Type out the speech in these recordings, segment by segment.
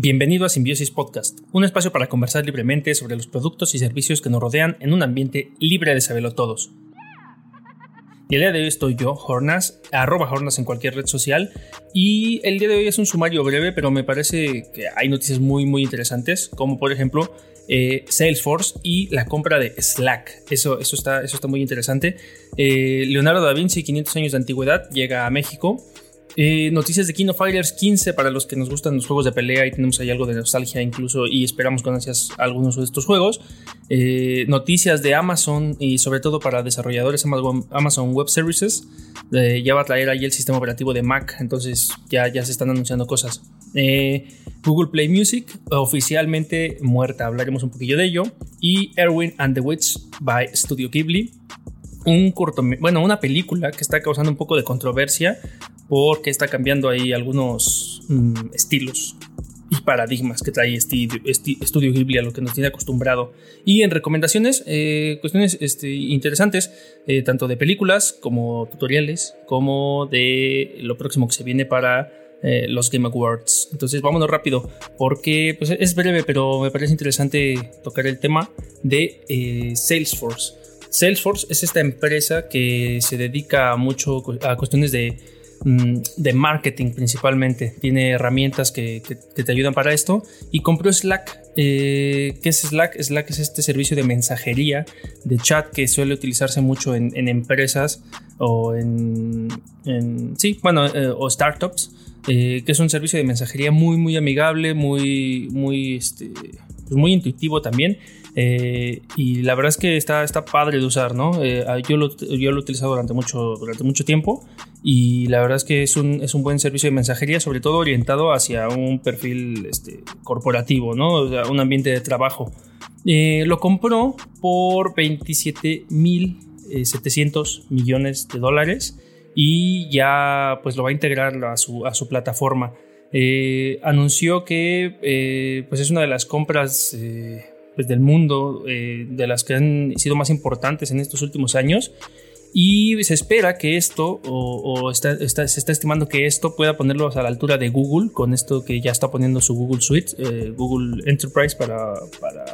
Bienvenido a Simbiosis Podcast, un espacio para conversar libremente sobre los productos y servicios que nos rodean en un ambiente libre de saberlo todos. Y el día de hoy estoy yo, Hornas, arroba Hornas en cualquier red social. Y el día de hoy es un sumario breve, pero me parece que hay noticias muy, muy interesantes, como por ejemplo eh, Salesforce y la compra de Slack. Eso, eso, está, eso está muy interesante. Eh, Leonardo da Vinci, 500 años de antigüedad, llega a México. Eh, noticias de King of Fighters 15 para los que nos gustan los juegos de pelea y tenemos ahí algo de nostalgia incluso y esperamos con ansias algunos de estos juegos. Eh, noticias de Amazon y sobre todo para desarrolladores Amazon Web Services. Eh, ya va a traer ahí el sistema operativo de Mac, entonces ya, ya se están anunciando cosas. Google Play Music oficialmente muerta, hablaremos un poquillo de ello. Y Erwin and the Witch by Studio Ghibli un corto, bueno, una película que está causando un poco de controversia porque está cambiando ahí algunos mm, estilos y paradigmas que trae este, Estudio Ghibli a lo que nos tiene acostumbrado. Y en recomendaciones, eh, cuestiones este, interesantes, eh, tanto de películas como tutoriales, como de lo próximo que se viene para eh, los Game Awards. Entonces vámonos rápido, porque pues, es breve, pero me parece interesante tocar el tema de Salesforce. Salesforce es esta empresa que se dedica mucho a cuestiones de, de marketing principalmente. Tiene herramientas que, te ayudan para esto. Y compró Slack. Eh, ¿Qué es Slack? Slack es este servicio de mensajería, de chat que suele utilizarse mucho en, empresas o en, sí, bueno, eh, o startups. Eh, que es un servicio de mensajería muy, muy amigable, muy, muy, este, pues muy intuitivo también eh, y la verdad es que está, está padre de usar, ¿no? Eh, ah, yo, lo, yo lo he utilizado durante mucho, durante mucho tiempo y la verdad es que es un, es un buen servicio de mensajería, sobre todo orientado hacia un perfil este, corporativo, ¿no? O sea, un ambiente de trabajo. Eh, lo compró por 27.700 millones de dólares y ya pues lo va a integrar a su, a su plataforma. Anunció que pues es una de las compras pues, del mundo, eh, de las que han sido más importantes en estos últimos años. Y se espera que esto, o, está, se está estimando que esto pueda ponerlos a la altura de Google, con esto que ya está poniendo su Google Suite, eh, Google Enterprise para, para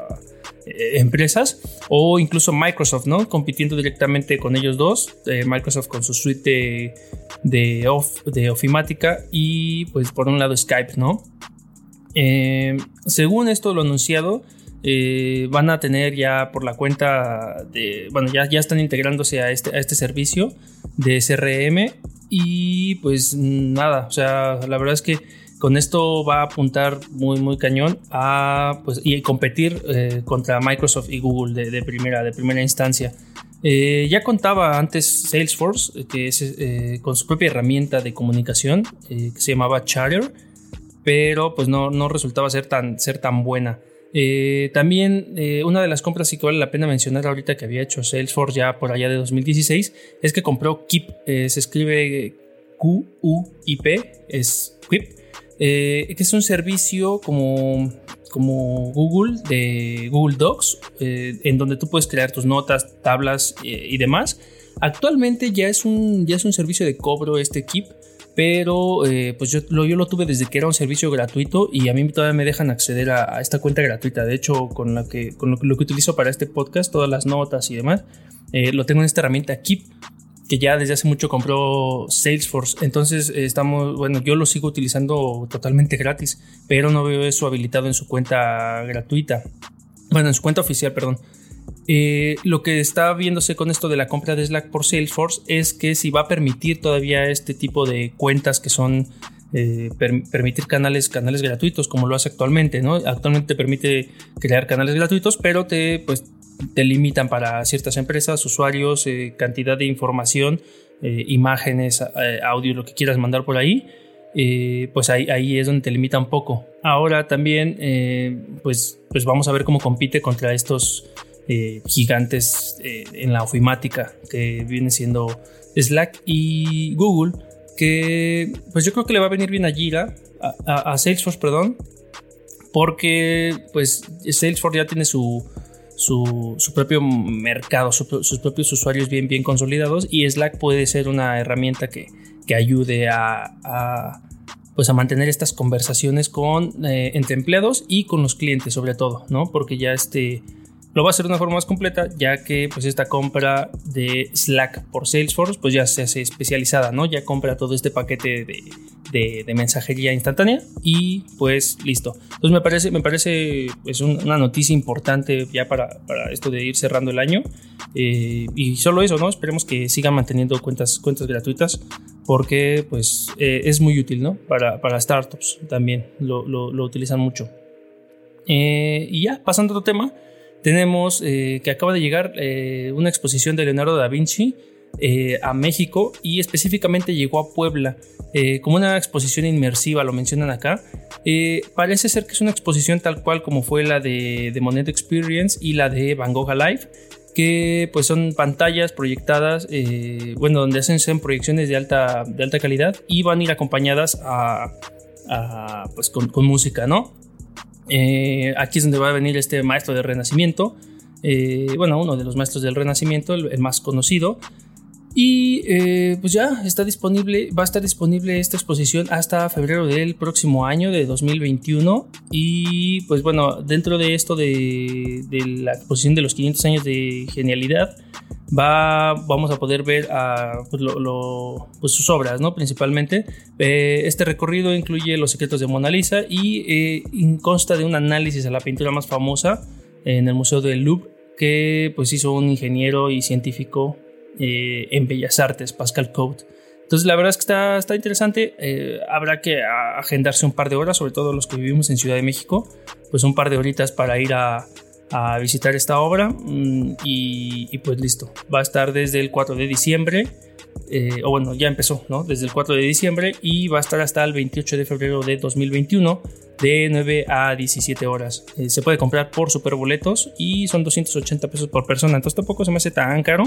eh, empresas, o incluso Microsoft, ¿no? Compitiendo directamente con ellos dos, Microsoft con su suite de, de ofimática y pues por un lado Skype, ¿no? según esto lo anunciado, eh, van a tener ya por la cuenta de, bueno, ya, ya están integrándose a este, a este servicio de SRM y pues nada, o sea, la verdad es que con esto va a apuntar muy, muy cañón a, pues, y competir eh, contra Microsoft y Google de, primera, de primera instancia. Eh, ya contaba antes Salesforce, que es con su propia herramienta de comunicación que se llamaba Chatter, pero pues no, no resultaba ser tan, ser tan buena. Eh, también eh, una de las compras que vale la pena mencionar ahorita que había hecho Salesforce ya por allá de 2016 es que compró Keep, eh, se escribe Q-U-I-P, es Keep, que es un servicio como, como Google de Google Docs, en donde tú puedes crear tus notas, tablas y demás. Actualmente ya es un, ya es un servicio de cobro este Keep pero eh, pues yo lo, yo lo tuve desde que era un servicio gratuito y a mí todavía me dejan acceder a, esta cuenta gratuita. De hecho, con, la que, con lo, que utilizo para este podcast, todas las notas y demás, eh, lo tengo en esta herramienta Keep, que ya desde hace mucho compró Salesforce. Entonces estamos, bueno, yo lo sigo utilizando totalmente gratis, pero no veo eso habilitado en su cuenta gratuita. Bueno, en su cuenta oficial, perdón. Eh, lo que está viéndose con esto de la compra de Slack por Salesforce es que si va a permitir todavía este tipo de cuentas que son eh, permitir canales, canales gratuitos como lo hace actualmente, ¿no? Actualmente te permite crear canales gratuitos, pero te, pues, te limitan para ciertas empresas, usuarios, eh, cantidad de información, imágenes, audio, lo que quieras mandar por ahí. pues ahí, ahí es donde te limita un poco. Ahora también, pues, pues vamos a ver cómo compite contra estos eh, gigantes eh, en la ofimática que viene siendo Slack y Google que pues yo creo que le va a venir bien a Jira a, Salesforce perdón porque pues Salesforce ya tiene su su, propio mercado, sus propios usuarios bien, bien consolidados y Slack puede ser una herramienta que, ayude a, pues a mantener estas conversaciones con entre empleados y con los clientes sobre todo, ¿no? Porque ya este lo va a hacer de una forma más completa, ya que pues esta compra de Slack por Salesforce pues ya se hace especializada, ¿no? Ya compra todo este paquete de, mensajería instantánea y pues listo. Entonces me parece, me parece pues, una noticia importante ya para, esto de ir cerrando el año. Eh, y solo eso, ¿no? Esperemos que sigan manteniendo cuentas, cuentas gratuitas porque pues eh, es muy útil, ¿no? Para, para startups también lo, utilizan mucho. Eh, y ya, pasando a otro tema, tenemos que acaba de llegar una exposición de Leonardo da Vinci eh, a México y específicamente llegó a Puebla como una exposición inmersiva, lo mencionan acá. parece ser que es una exposición tal cual como fue la de, de Monet Experience y la de Van Gogh Alive que pues son pantallas proyectadas, bueno, donde hacen proyecciones de alta, de alta calidad y van a ir acompañadas a, pues con, música, ¿no? Eh, aquí es donde va a venir este maestro del Renacimiento, eh, bueno, uno de los maestros del Renacimiento, el, más conocido. Y eh, pues ya está disponible, va a estar disponible esta exposición hasta febrero del próximo año, de 2021. Y pues bueno, dentro de esto de, la exposición de los 500 años de genialidad, va, vamos a poder ver pues, pues, sus obras, ¿no? Principalmente. Eh, este recorrido incluye Los secretos de Mona Lisa y eh, consta de un análisis a la pintura más famosa en el Museo del Louvre que pues hizo un ingeniero y científico eh, en Bellas Artes, Pascal Cote. Entonces la verdad es que está, está interesante, habrá que agendarse un par de horas, sobre todo los que vivimos en Ciudad de México, pues un par de horitas para ir a, a visitar esta obra mm, y, pues listo. Va a estar desde el 4 de diciembre, eh, o bueno, ya empezó, ¿no? Desde el 4 de diciembre y va a estar hasta el 28 de febrero de 2021 de 9 a 17 horas. Eh, se puede comprar por superboletos y son 280 pesos por persona, entonces tampoco se me hace tan caro.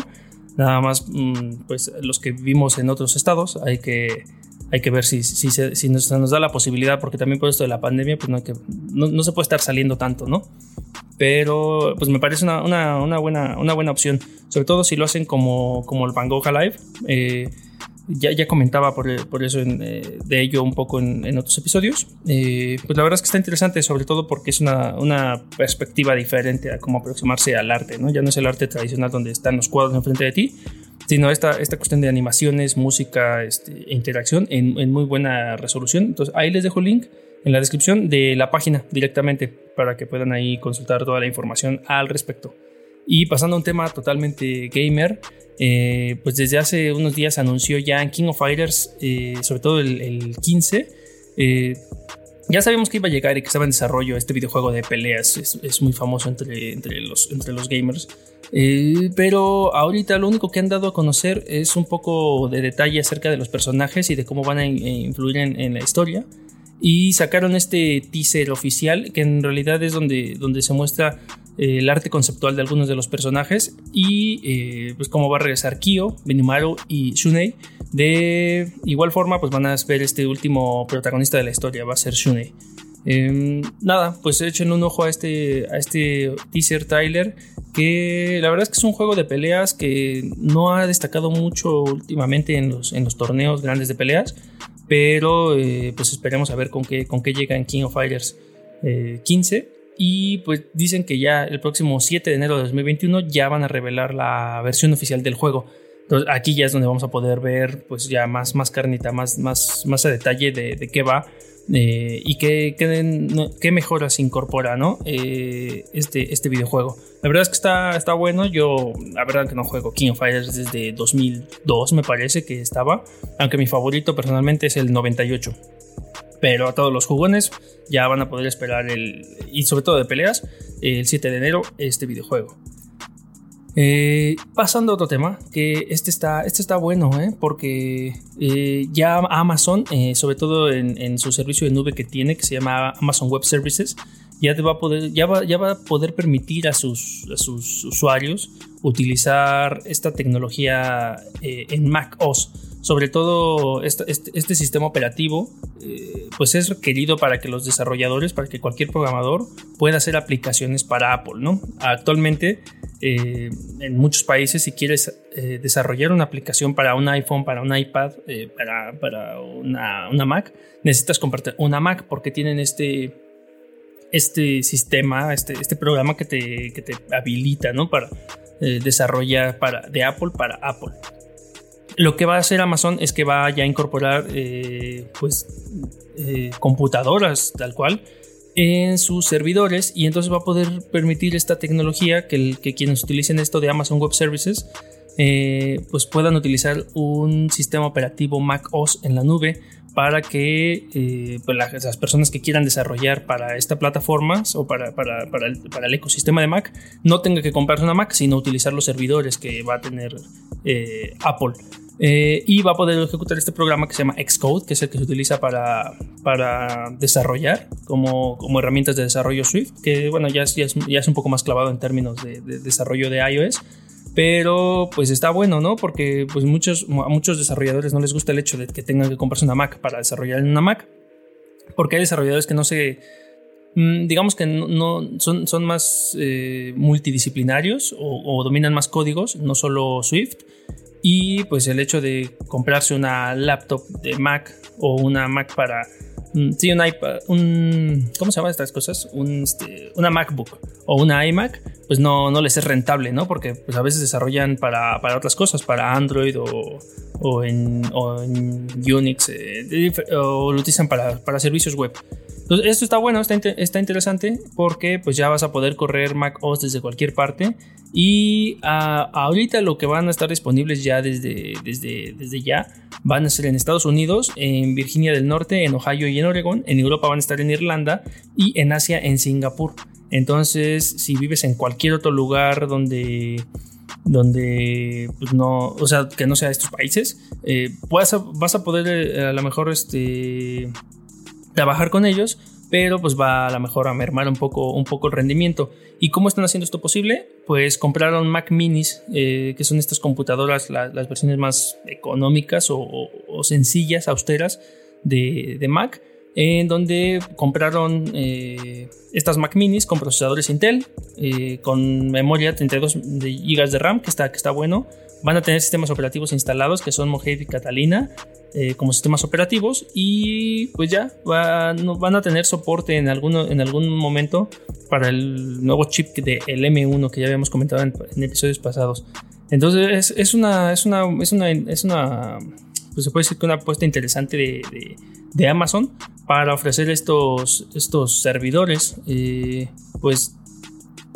Nada más, mm, pues los que vivimos en otros estados hay que hay que ver si, si, si nos, da la posibilidad, porque también por esto de la pandemia, pues no, hay que, no, no, se puede estar saliendo tanto, ¿no? Pero pues me parece una, una, una, buena, una buena opción, sobre todo si lo hacen como, como el Van Gogh Live. Eh, ya, ya comentaba por, por eso eh, de ello un poco en, en otros episodios. Eh, pues la verdad es que está interesante, sobre todo porque es una, una, perspectiva diferente a cómo aproximarse al arte, ¿no? Ya no es el arte tradicional donde están los cuadros enfrente de ti, sino esta, esta cuestión de animaciones, música este, e interacción en, muy buena resolución. Entonces ahí les dejo el link en la descripción de la página directamente para que puedan ahí consultar toda la información al respecto. Y pasando a un tema totalmente gamer, eh, pues desde hace unos días anunció ya en King of Fighters, eh, sobre todo el, 15, eh, ya sabíamos que iba a llegar y que estaba en desarrollo este videojuego de peleas, es, muy famoso entre, entre, los, entre los gamers. Pero ahorita lo único que han dado a conocer es un poco de detalle acerca de los personajes y de cómo van a influir en, la historia. Y sacaron este teaser oficial que en realidad es donde, donde se muestra eh, el arte conceptual de algunos de los personajes y eh, pues cómo va a regresar Kyo, Benimaru y Shunei. De igual forma pues van a ver este último protagonista de la historia, va a ser Shunei. Em, nada, pues echen un ojo a este, a este teaser trailer que la verdad es que es un juego de peleas que no ha destacado mucho últimamente en los, en los torneos grandes de peleas, pero eh, pues esperemos a ver con qué, con qué llega en King of Fighters 15 eh, y pues dicen que ya el próximo 7 de enero de 2021 ya van a revelar la versión oficial del juego. Entonces aquí ya es donde vamos a poder ver pues ya más, más carnita, más, más, más a detalle de, de qué va eh, y qué, qué, mejoras incorpora ¿no? Eh, este, este videojuego. La verdad es que está, está bueno. Yo, la verdad que no juego King of Fighters desde 2002, me parece que estaba. Aunque mi favorito personalmente es el 98. Pero a todos los jugones ya van a poder esperar el. Y sobre todo de peleas, el 7 de enero, este videojuego. Eh, pasando a otro tema, que este está, este está bueno, ¿eh? porque eh, ya Amazon, sobre todo en, su servicio de nube que tiene, que se llama Amazon Web Services, ya, va, a poder, ya, va, ya va a poder permitir a sus, a sus usuarios utilizar esta tecnología en Mac OS. Sobre todo este, este, sistema operativo, pues es requerido para que los desarrolladores, para que cualquier programador pueda hacer aplicaciones para Apple, ¿no? Actualmente eh, en muchos países, si quieres eh, desarrollar una aplicación para un iPhone, para un iPad, eh, para, una, Mac, necesitas comprarte una Mac porque tienen este, este sistema, este, este programa que te, que te habilita ¿no? para desarrollar para, de Apple para Apple. Lo que va a hacer Amazon es que va a incorporar pues, computadoras tal cual en sus servidores y entonces va a poder permitir esta tecnología que, que quienes utilicen esto de Amazon Web Services eh, pues puedan utilizar un sistema operativo Mac OS en la nube para que eh, pues las, personas que quieran desarrollar para esta plataforma o para, para, para, el, para, el, ecosistema de Mac no tenga que comprarse una Mac, sino utilizar los servidores que va a tener eh, Apple. Eh, y va a poder ejecutar este programa que se llama Xcode, que es el que se utiliza para, para desarrollar como, como herramientas de desarrollo Swift, que bueno, ya es, ya es, un poco más clavado en términos de, desarrollo de iOS. Pero pues está bueno, ¿no? Porque pues muchos, a muchos desarrolladores no les gusta el hecho de que tengan que comprarse una Mac para desarrollar en una Mac. Porque hay desarrolladores que no se digamos que no, son, son más eh, multidisciplinarios o, dominan más códigos, no solo Swift. Y pues el hecho de comprarse una laptop de Mac o una Mac para... Mm, sí, un iPad, un... ¿Cómo se llaman estas cosas? Un, este, una MacBook o una iMac, pues no, no les es rentable, ¿no? Porque pues a veces desarrollan para, para otras cosas, para Android o, o en, Unix, eh, o lo utilizan para, para servicios web. Entonces, esto está bueno, está, está, interesante porque pues ya vas a poder correr Mac OS desde cualquier parte y ah, ahorita lo que van a estar disponibles ya desde, desde, desde ya van a ser en Estados Unidos, en Virginia del Norte, en Ohio y en Oregon. En Europa van a estar en Irlanda y en Asia en Singapur. Entonces, si vives en cualquier otro lugar donde donde pues no, o sea, que no sea estos países, eh, vas, a, vas a poder eh, a lo mejor este, trabajar con ellos, pero pues va a lo mejor a mermar un poco, un poco el rendimiento. ¿Y cómo están haciendo esto posible? Pues compraron Mac Minis, eh, que son estas computadoras, las versiones más económicas o, sencillas, austeras de, Mac, en donde compraron eh, estas Mac Minis con procesadores Intel, eh, con memoria 32 GB de RAM, que está, que está bueno. Van a tener sistemas operativos instalados que son Mojave y Catalina eh, como sistemas operativos y pues ya van, van a tener soporte en, alguno, en algún momento para el nuevo chip del M1 que ya habíamos comentado en, episodios pasados. Entonces es, una, es una, es una, es una, pues se puede decir que una apuesta interesante de, de, Amazon para ofrecer estos, estos servidores, eh, pues,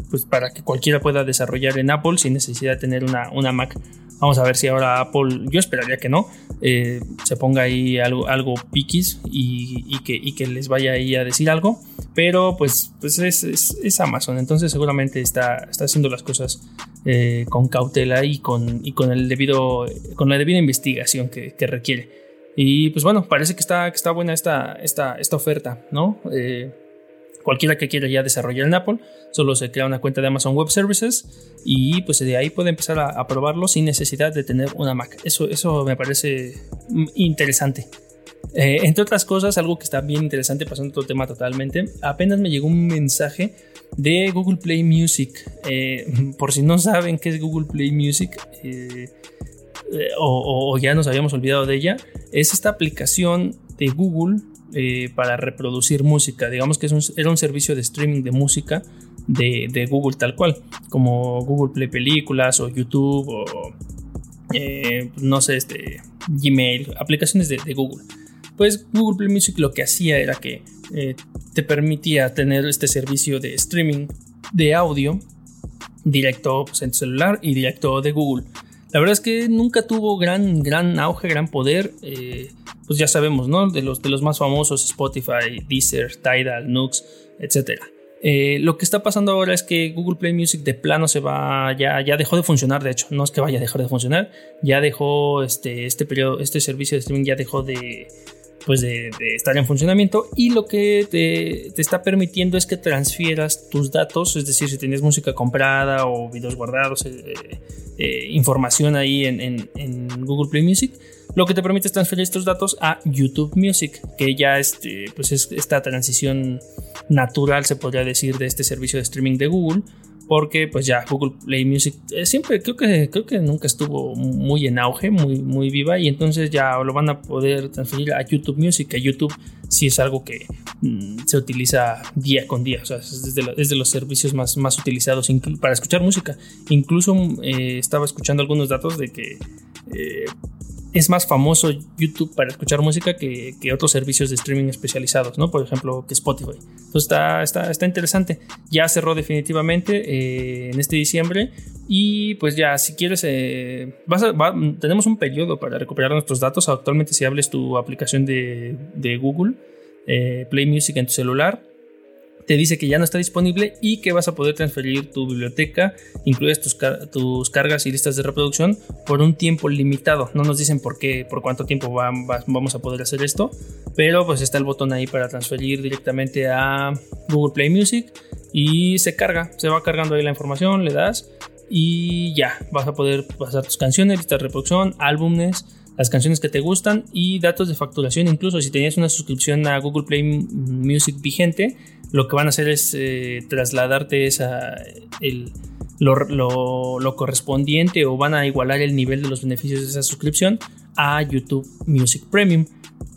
pues para que cualquiera pueda desarrollar en Apple sin necesidad de tener una, una Mac. Vamos a ver si ahora Apple, yo esperaría que no, eh, se ponga ahí algo, algo piquis y, que, que, les vaya ahí a decir algo. Pero pues, pues es, Amazon, entonces seguramente está, está haciendo las cosas eh, con cautela y con, y con, el debido, con la debida investigación que, requiere. Y pues bueno, parece que está, que está buena esta, esta, esta oferta, ¿no? Eh, Cualquiera que quiera ya desarrollar en Apple, solo se crea una cuenta de Amazon Web Services y pues de ahí puede empezar a, probarlo sin necesidad de tener una Mac. Eso, eso me parece interesante. Eh, entre otras cosas, algo que está bien interesante, pasando otro tema totalmente, apenas me llegó un mensaje de Google Play Music. Eh, por si no saben qué es Google Play Music, eh, o, o, ya nos habíamos olvidado de ella, es esta aplicación de Google eh, para reproducir música. Digamos que era un servicio de streaming de música de, Google tal cual, como Google Play Películas o YouTube o eh, no sé, este, Gmail, aplicaciones de, Google. Pues Google Play Music lo que hacía era que eh, te permitía tener este servicio de streaming de audio directo pues, en tu celular y directo de Google. La verdad es que nunca tuvo gran, gran auge, gran poder. Pues ya sabemos, ¿no? De los, de los más famosos, Spotify, Deezer, Tidal, Nux, etc. Eh, lo que está pasando ahora es que Google Play Music de plano se va, ya, ya dejó de funcionar, de hecho, no es que vaya a dejar de funcionar, ya dejó este, este periodo, este servicio de streaming ya dejó de, pues de, estar en funcionamiento. Y lo que te, está permitiendo es que transfieras tus datos, es decir, si tienes música comprada o videos guardados, eh, eh, información ahí en, Google Play Music, lo que te permite es transferir estos datos a YouTube Music, que ya este, pues es esta transición natural, se podría decir, de este servicio de streaming de Google porque pues ya Google Play Music eh, siempre creo que creo que nunca estuvo muy en auge, muy muy viva y entonces ya lo van a poder transferir a YouTube Music, a YouTube sí es algo que mm, se utiliza día con día, o sea, es de, los servicios más, más utilizados para escuchar música. Incluso eh, estaba escuchando algunos datos de que eh, es más famoso YouTube para escuchar música que, otros servicios de streaming especializados, ¿no? Por ejemplo, que Spotify. Entonces está, está, está interesante. Ya cerró definitivamente eh, en este diciembre. Y pues ya, si quieres, eh, tenemos un periodo para recuperar nuestros datos. Actualmente, si hables tu aplicación de, Google, eh, Play Music en tu celular, te dice que ya no está disponible y que vas a poder transferir tu biblioteca, incluidas tus, tus cargas y listas de reproducción por un tiempo limitado. No nos dicen por qué, por cuánto tiempo vamos a poder hacer esto, pero pues está el botón ahí para transferir directamente a Google Play Music y se carga, se va cargando ahí la información, le das y ya vas a poder pasar tus canciones, listas de reproducción, álbumes las canciones que te gustan y datos de facturación. Incluso si tenías una suscripción a Google Play Music vigente, lo que van a hacer es eh, trasladarte esa, el, lo, correspondiente o van a igualar el nivel de los beneficios de esa suscripción a YouTube Music Premium.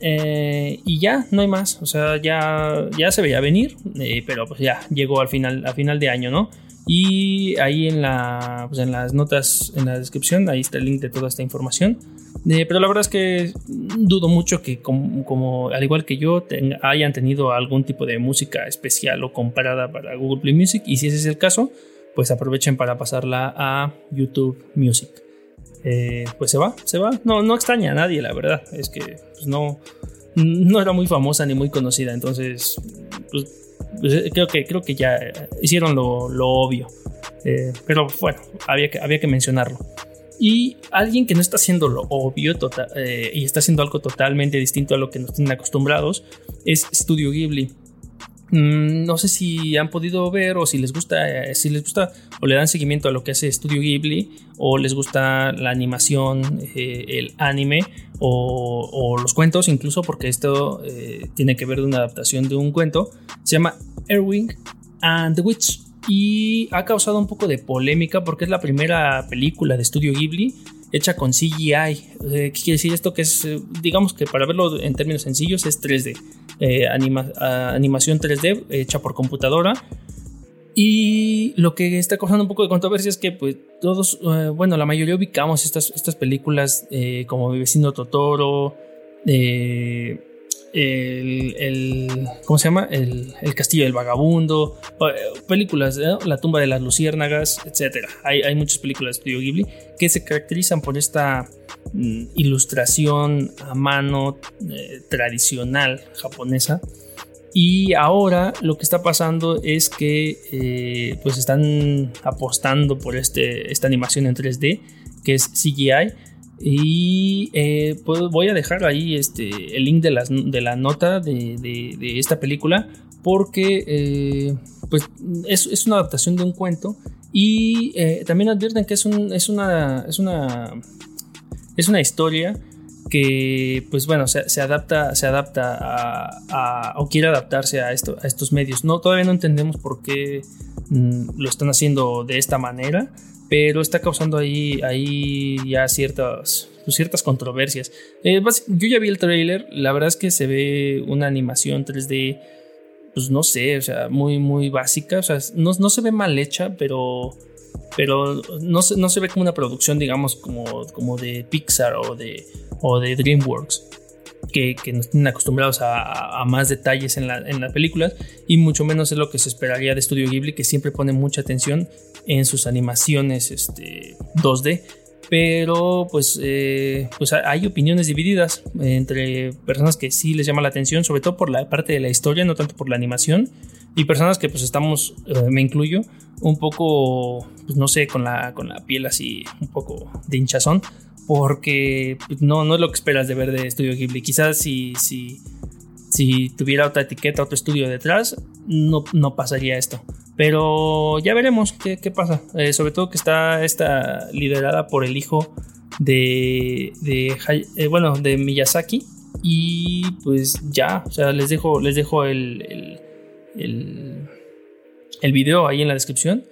Eh, y ya, no hay más. O sea, ya, ya se veía venir, eh, pero pues ya llegó al final, al final de año, ¿no? Y ahí en, la, pues en las notas, en la descripción, ahí está el link de toda esta información. Eh, pero la verdad es que dudo mucho que, como, al igual que yo, hayan tenido algún tipo de música especial o comparada para Google Play Music. Y si ese es el caso, pues aprovechen para pasarla a YouTube Music. Eh, pues se va, se va. No, no extraña a nadie, la verdad. Es que pues, no, no era muy famosa ni muy conocida. Entonces, pues, pues, eh, creo, que, creo que ya hicieron lo, obvio. Eh, pero bueno, había que, había que mencionarlo. Y alguien que no está haciendo lo obvio tota, eh, y está haciendo algo totalmente distinto a lo que nos tienen acostumbrados es Studio Ghibli. Mm, no sé si han podido ver o si les gusta, si les gusta o le dan seguimiento a lo que hace Studio Ghibli o les gusta la animación, el anime o, los cuentos, incluso porque esto eh, tiene que ver de una adaptación de un cuento. Se llama Erwin and the Witch y ha causado un poco de polémica porque es la primera película de Studio Ghibli hecha con CGI. Eh, ¿Qué quiere decir esto? Que es, eh, digamos que para verlo en términos sencillos, es 3D. Animación 3D hecha por computadora. Y lo que está causando un poco de controversia es que pues todos, eh, bueno, la mayoría ubicamos estas, estas películas eh, como Mi vecino Totoro, eh, el, ¿cómo se llama? El, Castillo del Vagabundo, películas, La tumba de las luciérnagas, etc. Hay, hay muchas películas de Studio Ghibli que se caracterizan por esta mm, ilustración a mano tradicional japonesa y ahora lo que está pasando es que eh, pues están apostando por este, esta animación en 3D que es CGI. Y eh, pues voy a dejar ahí este, el link de, las, de la nota de, esta película porque eh, pues es, es, una adaptación de un cuento. Y también advierten que es, un, es, una, es, una, es una historia que pues bueno se, adapta se adapta a, o quiere adaptarse a esto a estos medios. No todavía no entendemos por qué mm, lo están haciendo de esta manera pero está causando ahí ahí ya ciertas pues, ciertas controversias. Eh, yo ya vi el trailer la verdad es que se ve una animación 3D pues no sé o sea muy muy básica o sea no, no se ve mal hecha pero pero no se, no se ve como una producción, digamos, como, como de Pixar o de, o de DreamWorks, que, que nos tienen acostumbrados a, a, más detalles en, la, en, las películas, y mucho menos es lo que se esperaría de Studio Ghibli, que siempre pone mucha atención en sus animaciones este, 2D. Pero pues, eh, pues hay opiniones divididas entre personas que sí les llama la atención, sobre todo por la parte de la historia, no tanto por la animación y personas que pues estamos, eh, me incluyo, un poco, pues no sé, con la, con la piel así, un poco de hinchazón, porque pues, no, no es lo que esperas de ver de Estudio Ghibli. Quizás si, si, si tuviera otra etiqueta, otro estudio detrás, no, no pasaría esto. Pero ya veremos qué, qué pasa. Eh, sobre todo que está esta liderada por el hijo de, de eh, bueno, de Miyazaki. Y pues ya, o sea, les dejo, les dejo el el, el video ahí en la descripción.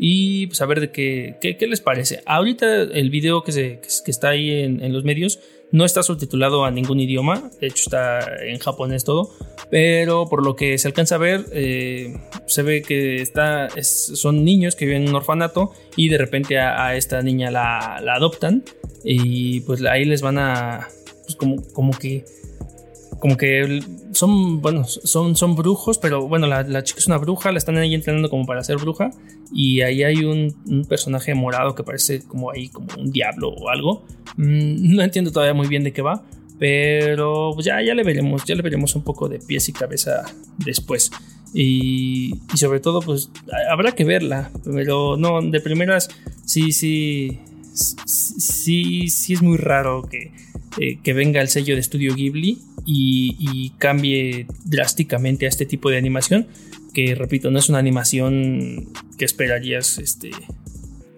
y pues a ver de qué, qué, les parece. Ahorita el video que, se, que está ahí en, los medios no está subtitulado a ningún idioma, de hecho está en japonés todo, pero por lo que se alcanza a ver, eh, se ve que está, son niños que viven en un orfanato y de repente a, esta niña la, la, adoptan y pues ahí les van a, pues como, como que como que son, bueno, son, son brujos, pero bueno, la, chica es una bruja, la están ahí entrenando como para ser bruja. Y ahí hay un, personaje morado que parece como ahí, como un diablo o algo. Mm, no entiendo todavía muy bien de qué va, pero pues ya, ya le veremos, ya le veremos un poco de pies y cabeza después. Y, y sobre todo, pues habrá que verla, pero no, de primeras, sí, sí, sí, sí es muy raro que eh, que venga el sello de estudio Ghibli y, cambie drásticamente a este tipo de animación, que repito, no es una animación que esperarías, este,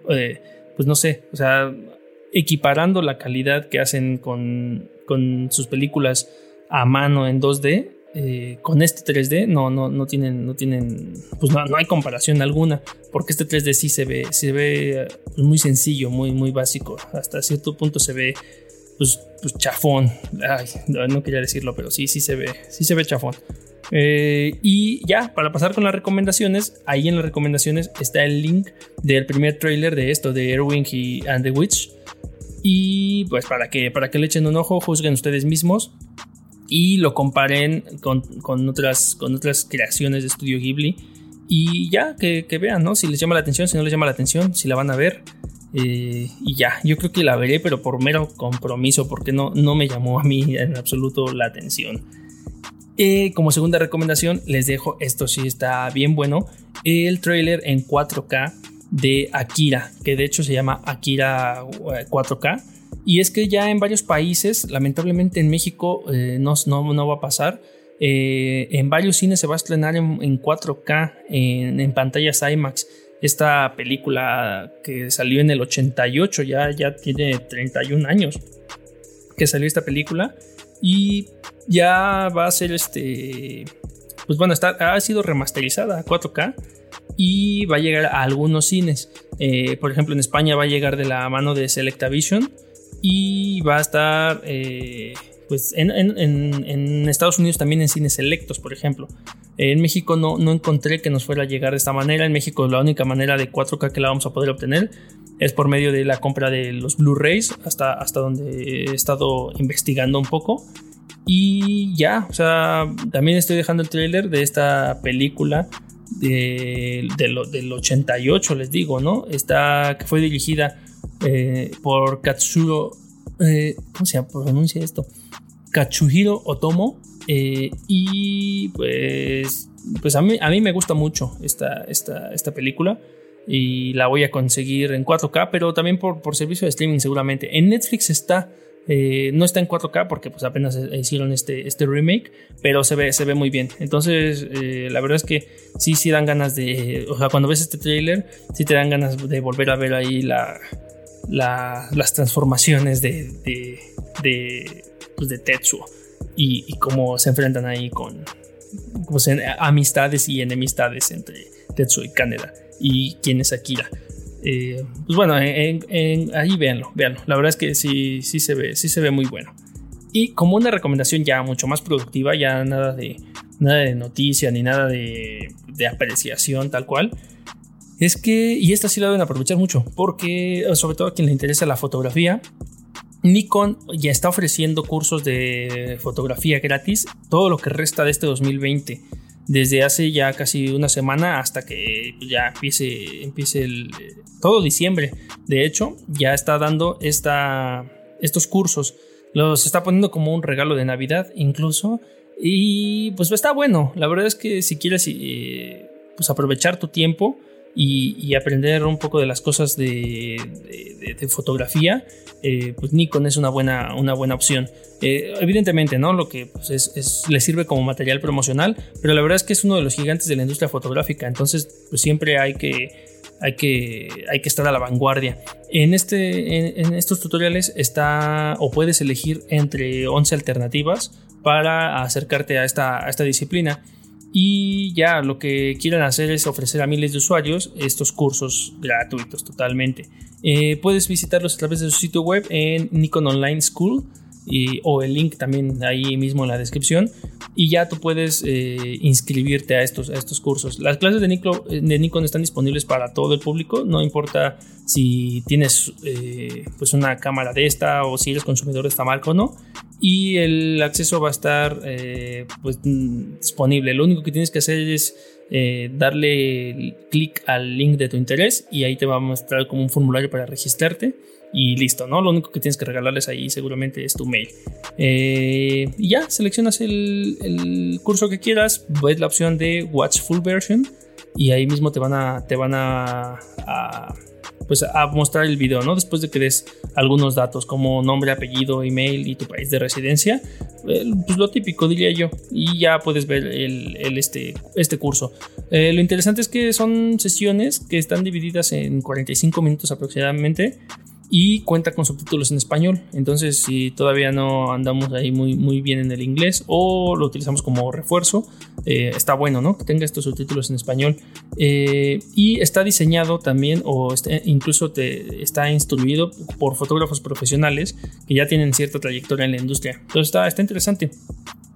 eh, pues no sé, o sea, equiparando la calidad que hacen con, sus películas a mano en 2D, eh, con este 3D no, no, no tienen, no tienen, pues no, hay comparación alguna, porque este 3D sí se ve, se ve pues muy sencillo, muy, muy básico, hasta cierto punto se ve pues, pues chafón. no quería decirlo, pero sí, sí se ve, sí se ve chafón. Eh, y ya, para pasar con las recomendaciones, ahí en las recomendaciones está el link del primer trailer de esto, de Erwin y and the Witch. Y pues para que, para que le echen un ojo, juzguen ustedes mismos y lo comparen con, con, otras, con otras creaciones de Studio Ghibli. Y ya, que, que vean, ¿no? Si les llama la atención, si no les llama la atención, si la van a ver. Eh, y ya, yo creo que la veré, pero por mero compromiso, porque no, no me llamó a mí en absoluto la atención. Eh, como segunda recomendación, les dejo, esto sí está bien bueno, el trailer en 4K de Akira, que de hecho se llama Akira 4K. Eh, y es que ya en varios países, lamentablemente en México no, no, va a pasar. en varios cines se va a estrenar en, 4K, en, en pantallas IMAX esta película que salió en el 88, ya, ya tiene 31 años que salió esta película y ya va a ser este, pues bueno, está, ha sido remasterizada a 4K y va a llegar a algunos cines. Eh, por ejemplo, en España va a llegar de la mano de Selectavision y va a estar eh, pues en, en, Estados Unidos también en cines selectos, por ejemplo. En México no, no encontré que nos fuera a llegar de esta manera. En México la única manera de 4K que la vamos a poder obtener es por medio de la compra de los Blu-rays, hasta, hasta donde he estado investigando un poco. Y ya, o sea, también estoy dejando el trailer de esta película de, del 88, les digo, ¿no? Esta que fue dirigida eh, por Katsuro. Eh, ¿Cómo se pronuncia esto? Katsuhiro Otomo. Eh, y pues, pues a, mí, a mí me gusta mucho esta, esta, esta película. Y la voy a conseguir en 4K, pero también por, por servicio de streaming seguramente. En Netflix está. Eh, no está en 4K porque pues apenas hicieron este, este remake, pero se ve, se ve muy bien. Entonces, eh, la verdad es que sí, sí dan ganas de... O sea, cuando ves este trailer, sí te dan ganas de volver a ver ahí la, las transformaciones de, de pues, de Tetsuo y, cómo se enfrentan ahí con pues, amistades y enemistades entre Tetsuo y Kaneda y quién es Akira. Eh, pues bueno, ahí véanlo, véanlo. La verdad es que sí, sí se ve, sí se ve muy bueno. Y como una recomendación ya mucho más productiva, ya nada de nada de noticia ni nada de, de apreciación tal cual. Es que, y esta sí la deben aprovechar mucho, porque sobre todo a quien le interesa la fotografía, Nikon ya está ofreciendo cursos de fotografía gratis todo lo que resta de este 2020. Desde hace ya casi una semana hasta que ya empiece, empiece el, todo diciembre. De hecho, ya está dando esta, estos cursos. Los está poniendo como un regalo de Navidad incluso. Y pues está bueno. La verdad es que si quieres eh, pues aprovechar tu tiempo y, aprender un poco de las cosas de, fotografía, eh, pues Nikon es una buena, una buena opción. Eh, evidentemente, ¿no? Lo que pues, es, le sirve como material promocional, pero la verdad es que es uno de los gigantes de la industria fotográfica, entonces pues siempre hay que, hay que, hay que estar a la vanguardia. En, este, en, estos tutoriales está o puedes elegir entre 11 alternativas para acercarte a esta, a esta disciplina. Y ya lo que quieren hacer es ofrecer a miles de usuarios estos cursos gratuitos totalmente. Eh, puedes visitarlos a través de su sitio web en Nikon Online School o el link también ahí mismo en la descripción y ya tú puedes eh, inscribirte a estos, a estos cursos. Las clases de, de, Nikon están disponibles para todo el público, no importa si tienes eh, pues una cámara de esta o si eres consumidor de esta marca o no. Y el acceso va a estar eh, pues, disponible. Lo único que tienes que hacer es darle clic al link de tu interés y ahí te va a mostrar como un formulario para registrarte y listo, ¿no? Lo único que tienes que regalarles ahí seguramente es tu mail. Eh, y ya, seleccionas el, curso que quieras, ves la opción de Watch Full Version y ahí mismo te van a, te van a, pues a mostrar el video, ¿no? Después de que des algunos datos como nombre, apellido, email y tu país de residencia, pues lo típico diría yo, y ya puedes ver el, este, este curso. Eh, lo interesante es que son sesiones que están divididas en 45 minutos aproximadamente y cuenta con subtítulos en español. Entonces, si todavía no andamos ahí muy, muy bien en el inglés o lo utilizamos como refuerzo, eh, está bueno, ¿no? Que tenga estos subtítulos en español. Eh, y está diseñado también, o incluso te, está instruido por fotógrafos profesionales que ya tienen cierta trayectoria en la industria. Entonces, está, está interesante.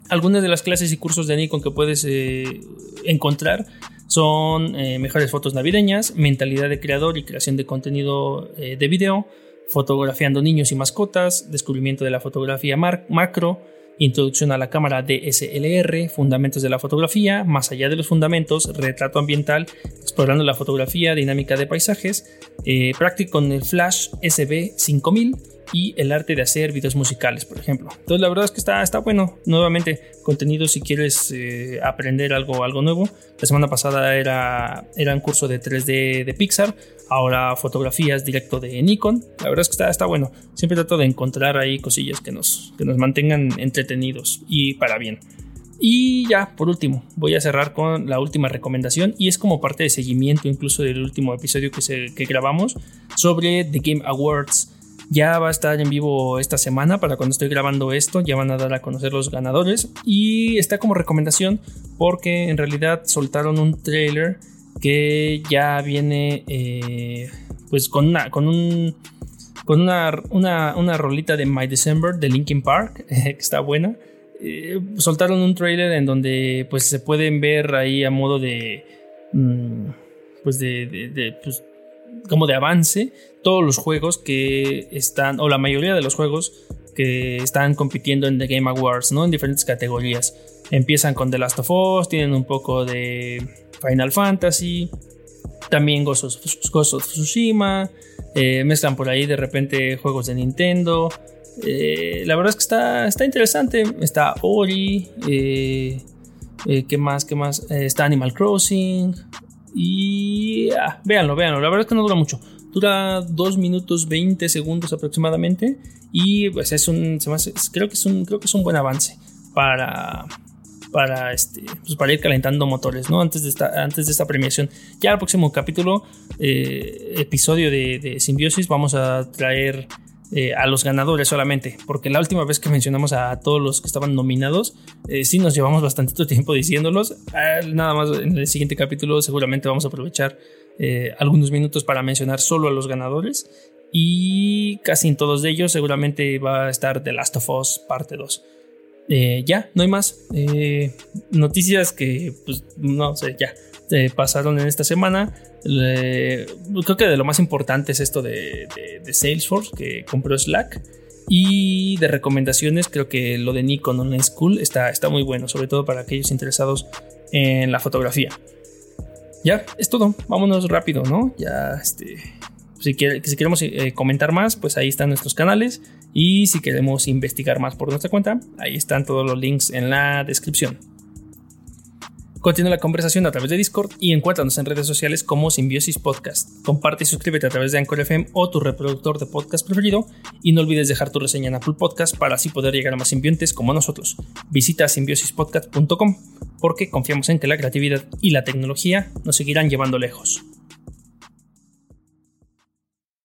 Algunas de las clases y cursos de Nikon que puedes eh, encontrar son mejores fotos navideñas, mentalidad de creador y creación de contenido de video, fotografiando niños y mascotas, descubrimiento de la fotografía macro, introducción a la cámara DSLR, fundamentos de la fotografía, más allá de los fundamentos, retrato ambiental, explorando la fotografía dinámica de paisajes, eh, práctico con el flash SB5000 y el arte de hacer videos musicales, por ejemplo. Entonces la verdad es que está, está bueno. Nuevamente, contenido si quieres eh, aprender algo, algo nuevo. La semana pasada era, era un curso de 3D de Pixar, ahora fotografías directo de Nikon. La verdad es que está, está bueno. Siempre trato de encontrar ahí cosillas que nos, que nos mantengan entretenidos y para bien. Y ya, por último, voy a cerrar con la última recomendación y es como parte de seguimiento incluso del último episodio que, se, que grabamos sobre The Game Awards ya va a estar en vivo esta semana para cuando estoy grabando esto. Ya van a dar a conocer los ganadores. Y está como recomendación porque en realidad soltaron un trailer que ya viene eh, pues con una, con un, con una, una, rolita de My December de Linkin Park que está buena. Eh, soltaron un trailer en donde pues se pueden ver ahí a modo de mm, pues de, de pues, como de avance todos los juegos que están, o la mayoría de los juegos que están compitiendo en The Game Awards, ¿no? En diferentes categorías. Empiezan con The Last of Us, tienen un poco de Final Fantasy, también Ghost of, Tsushima, eh, mezclan por ahí de repente juegos de Nintendo. Eh, la verdad es que está, está interesante. Está Ori, eh, ¿qué más? ¿Qué más? está Animal Crossing, y ah, véanlo, véanlo. La verdad es que no dura mucho. Dura 2 minutos 20 segundos aproximadamente. Y pues es un. creo, que es un creo que es un buen avance para. Para, este, pues para ir calentando motores, ¿no? Antes de esta, antes de esta premiación. Ya el próximo capítulo, eh, episodio de, de Simbiosis, vamos a traer eh, a los ganadores solamente, porque la última vez que mencionamos a todos los que estaban nominados, eh, sí nos llevamos bastante tiempo diciéndolos. Ah, nada más en el siguiente capítulo seguramente vamos a aprovechar eh, algunos minutos para mencionar solo a los ganadores y casi en todos de ellos seguramente va a estar The Last of Us parte 2. ya, no hay más. noticias que, pues, no sé, ya pasaron en esta semana creo que de lo más importante es esto de, Salesforce que compró Slack. Y de recomendaciones, creo que lo de Nikon Online School está, está muy bueno, sobre todo para aquellos interesados en la fotografía. Ya, es todo. Vámonos rápido, ¿no? Ya, este. Si, si queremos eh, comentar más, pues ahí están nuestros canales. Y si queremos investigar más por nuestra cuenta, ahí están todos los links en la descripción. Continúa la conversación a través de Discord y encuéntranos en redes sociales como Simbiosis Podcast. Comparte y suscríbete a través de Anchor FM o tu reproductor de podcast preferido y no olvides dejar tu reseña en Apple Podcast para así poder llegar a más simbiontes como nosotros. Visita simbiosispodcast.com porque confiamos en que la creatividad y la tecnología nos seguirán llevando lejos.